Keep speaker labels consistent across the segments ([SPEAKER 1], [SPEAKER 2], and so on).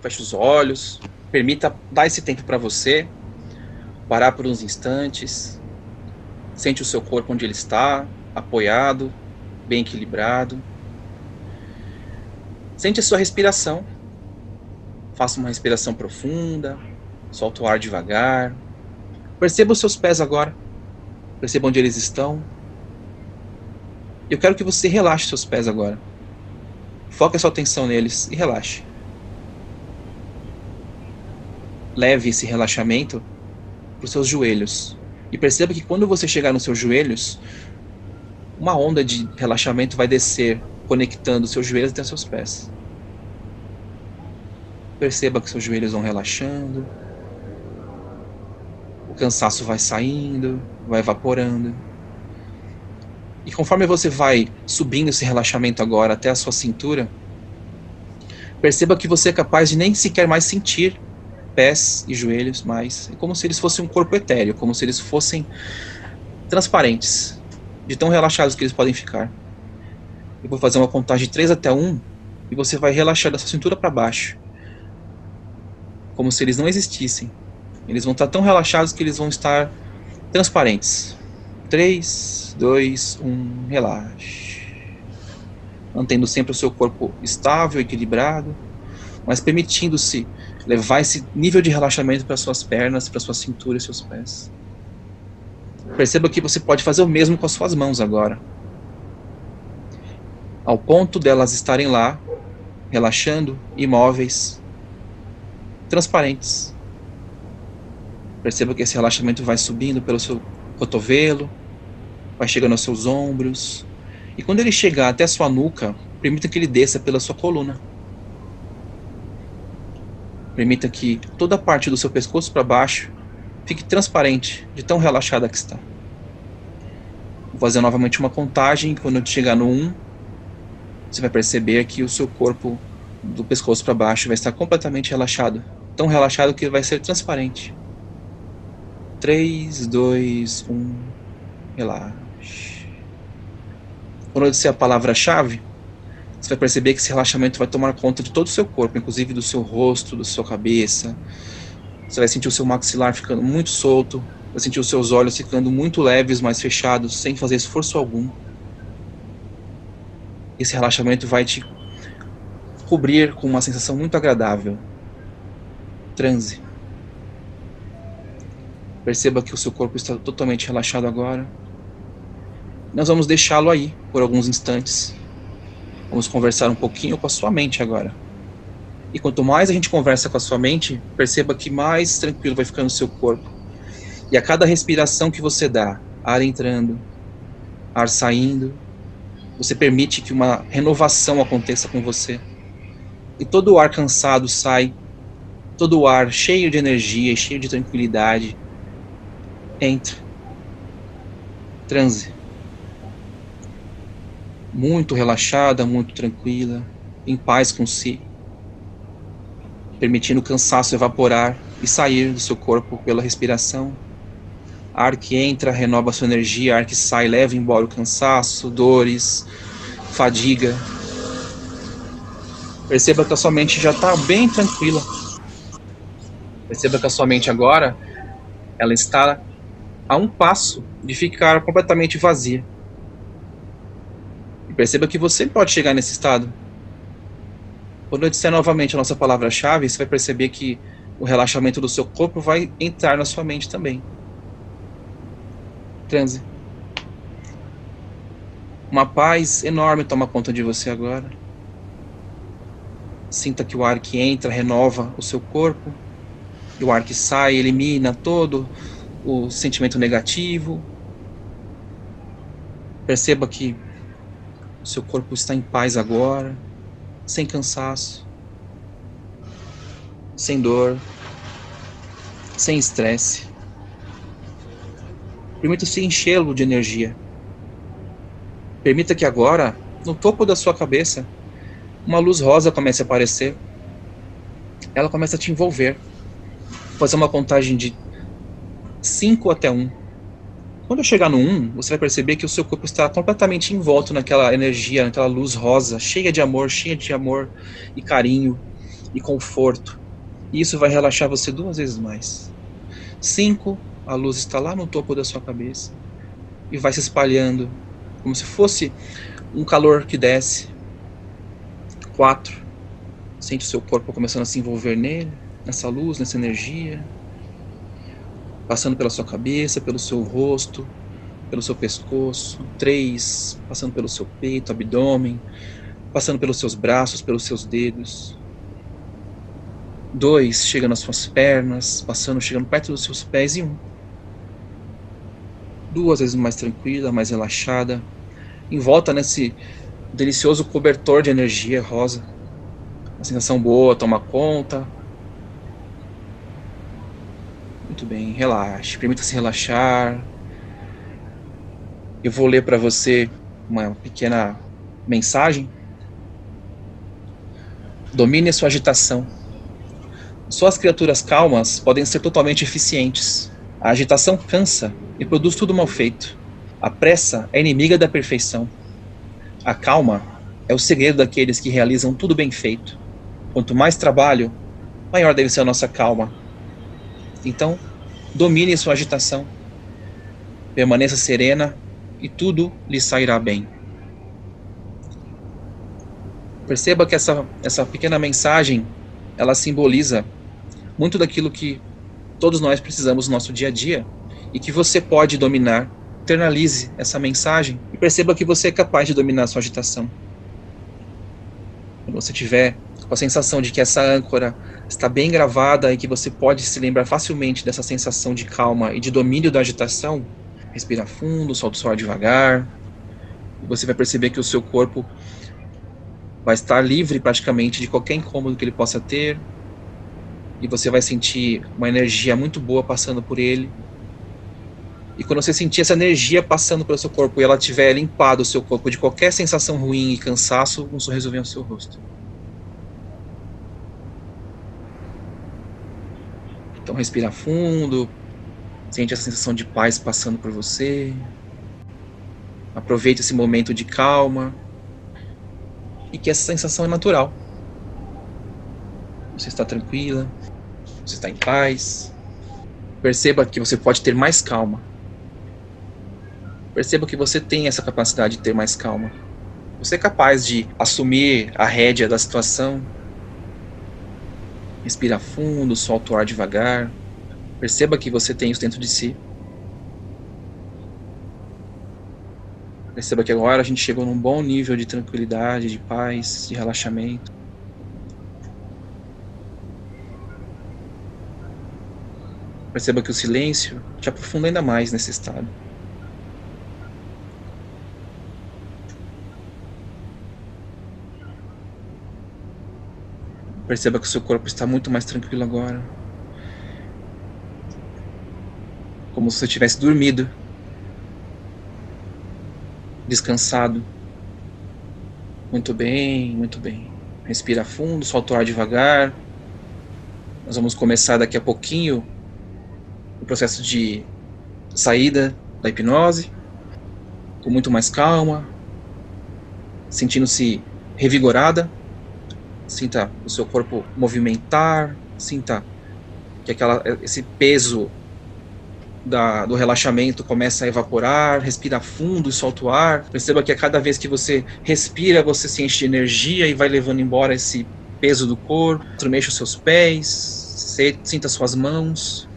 [SPEAKER 1] Feche os olhos. Permita dar esse tempo para você. Parar por uns instantes. Sente o seu corpo onde ele está, apoiado, bem equilibrado. Sente a sua respiração. Faça uma respiração profunda. Solta o ar devagar. Perceba os seus pés agora. Perceba onde eles estão. Eu quero que você relaxe seus pés agora. Foque a sua atenção neles e relaxe. Leve esse relaxamento para os seus joelhos. E perceba que quando você chegar nos seus joelhos, uma onda de relaxamento vai descer, conectando seus joelhos até seus pés. Perceba que seus joelhos vão relaxando. O cansaço vai saindo, vai evaporando. E conforme você vai subindo esse relaxamento agora até a sua cintura, perceba que você é capaz de nem sequer mais sentir pés e joelhos mais. É como se eles fossem um corpo etéreo, como se eles fossem transparentes, de tão relaxados que eles podem ficar. Eu vou fazer uma contagem de 3 até 1 e você vai relaxar da sua cintura para baixo, como se eles não existissem. Eles vão estar tão relaxados que eles vão estar transparentes. 3, 2, 1, relaxe. Mantendo sempre o seu corpo estável, equilibrado, mas permitindo-se levar esse nível de relaxamento para suas pernas, para sua cintura e seus pés. Perceba que você pode fazer o mesmo com as suas mãos agora. Ao ponto delas estarem lá, relaxando, imóveis, transparentes. Perceba que esse relaxamento vai subindo pelo seu cotovelo, vai chegando aos seus ombros. E quando ele chegar até a sua nuca, permita que ele desça pela sua coluna. Permita que toda a parte do seu pescoço para baixo fique transparente, de tão relaxada que está. Vou fazer novamente uma contagem. Quando chegar no 1, você vai perceber que o seu corpo do pescoço para baixo vai estar completamente relaxado. Tão relaxado que vai ser transparente. 3, 2, 1, relaxe. Quando eu disser a palavra-chave, você vai perceber que esse relaxamento vai tomar conta de todo o seu corpo, inclusive do seu rosto, da sua cabeça. Você vai sentir o seu maxilar ficando muito solto, vai sentir os seus olhos ficando muito leves, mais fechados, sem fazer esforço algum. Esse relaxamento vai te cobrir com uma sensação muito agradável. Transe. Perceba que o seu corpo está totalmente relaxado agora. Nós vamos deixá-lo aí por alguns instantes. Vamos conversar um pouquinho com a sua mente agora. E quanto mais a gente conversa com a sua mente, perceba que mais tranquilo vai ficando o seu corpo. E a cada respiração que você dá, ar entrando, ar saindo, você permite que uma renovação aconteça com você. E todo o ar cansado sai, todo o ar cheio de energia, cheio de tranquilidade, entre. Transe. Muito relaxada, muito tranquila, em paz com si, permitindo o cansaço evaporar e sair do seu corpo pela respiração. Ar que entra renova sua energia, ar que sai leva embora o cansaço, dores, fadiga. Perceba que a sua mente já está bem tranquila. Perceba que a sua mente agora ela está a um passo de ficar completamente vazia. Perceba que você pode chegar nesse estado. Quando eu disser novamente a nossa palavra-chave, você vai perceber que o relaxamento do seu corpo vai entrar na sua mente também. Transe. Uma paz enorme toma conta de você agora. Sinta que o ar que entra renova o seu corpo, e o ar que sai elimina todo o sentimento negativo. Perceba que seu corpo está em paz agora, sem cansaço, sem dor, sem estresse. Permita-se enchê-lo de energia. Permita que agora, no topo da sua cabeça, uma luz rosa comece a aparecer. Ela começa a te envolver. Vou fazer uma contagem de 5 até 1. Quando eu chegar no 1, você vai perceber que o seu corpo está completamente envolto naquela energia, naquela luz rosa, cheia de amor, cheia de amor e carinho. e conforto. E isso vai relaxar você duas vezes mais. Cinco, a luz está lá no topo da sua cabeça e vai se espalhando como se fosse um calor que desce. Quatro, sente o seu corpo começando a se envolver nele, nessa luz, nessa energia, passando pela sua cabeça, pelo seu rosto, pelo seu pescoço. Três, passando pelo seu peito, abdômen, passando pelos seus braços, pelos seus dedos. Dois, chega nas suas pernas, passando, chegando perto dos seus pés. E um, duas vezes mais tranquila, mais relaxada, envolta nesse delicioso cobertor de energia rosa. Uma sensação boa, toma conta. Muito bem, relaxe, permita-se relaxar. Eu vou ler para você uma pequena mensagem. Domine a sua agitação. Só as criaturas calmas podem ser totalmente eficientes. A agitação cansa e produz tudo mal feito. A pressa é inimiga da perfeição. A calma é o segredo daqueles que realizam tudo bem feito. Quanto mais trabalho, maior deve ser a nossa calma. Então, domine sua agitação. Permaneça serena e tudo lhe sairá bem. Perceba que essa, essa pequena mensagem, ela simboliza muito daquilo que todos nós precisamos no nosso dia a dia e que você pode dominar. Internalize essa mensagem e perceba que você é capaz de dominar sua agitação. Quando você tiver com a sensação de que essa âncora está bem gravada e que você pode se lembrar facilmente dessa sensação de calma e de domínio da agitação, respira fundo, solta o suor devagar. E você vai perceber que o seu corpo vai estar livre praticamente de qualquer incômodo que ele possa ter, e você vai sentir uma energia muito boa passando por ele. E quando você sentir essa energia passando pelo seu corpo e ela tiver limpado o seu corpo de qualquer sensação ruim e cansaço, um sorriso vem ao seu rosto. Então respira fundo, sente a sensação de paz passando por você. Aproveite esse momento de calma e que essa sensação é natural. Você está tranquila, você está em paz. Perceba que você pode ter mais calma. Perceba que você tem essa capacidade de ter mais calma. Você é capaz de assumir a rédea da situação. Respira fundo, solta o ar devagar. Perceba que você tem isso dentro de si. Perceba que agora a gente chegou num bom nível de tranquilidade, de paz, de relaxamento. Perceba que o silêncio te aprofunda ainda mais nesse estado. Perceba que o seu corpo está muito mais tranquilo agora. Como se você tivesse dormido. Descansado. Muito bem, muito bem. Respira fundo, solta o ar devagar. Nós vamos começar daqui a pouquinho o processo de saída da hipnose, com muito mais calma, sentindo-se revigorada. Sinta o seu corpo movimentar, sinta que aquela, esse peso da, do relaxamento começa a evaporar, respira fundo e solta o ar. Perceba que a cada vez que você respira, você se enche de energia e vai levando embora esse peso do corpo. Mexa os seus pés, sinta suas mãos,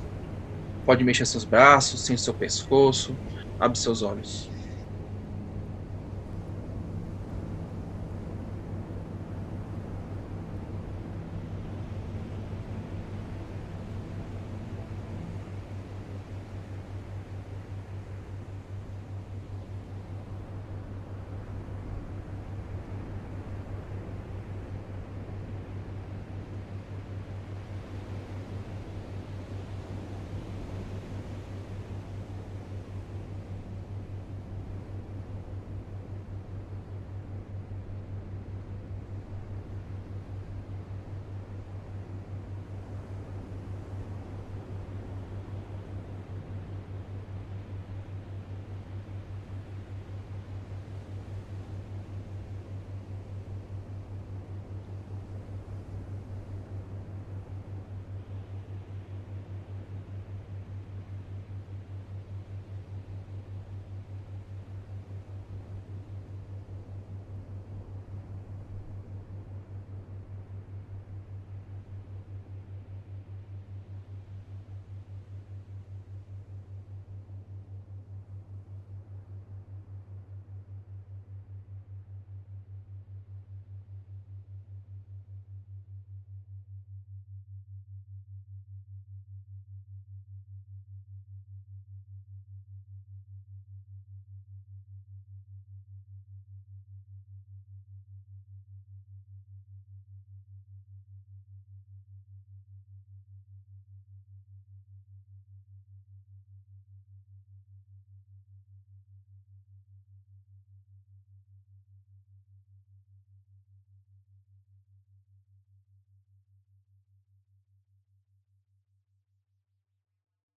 [SPEAKER 1] Pode mexer seus braços, sente seu pescoço, abre seus olhos.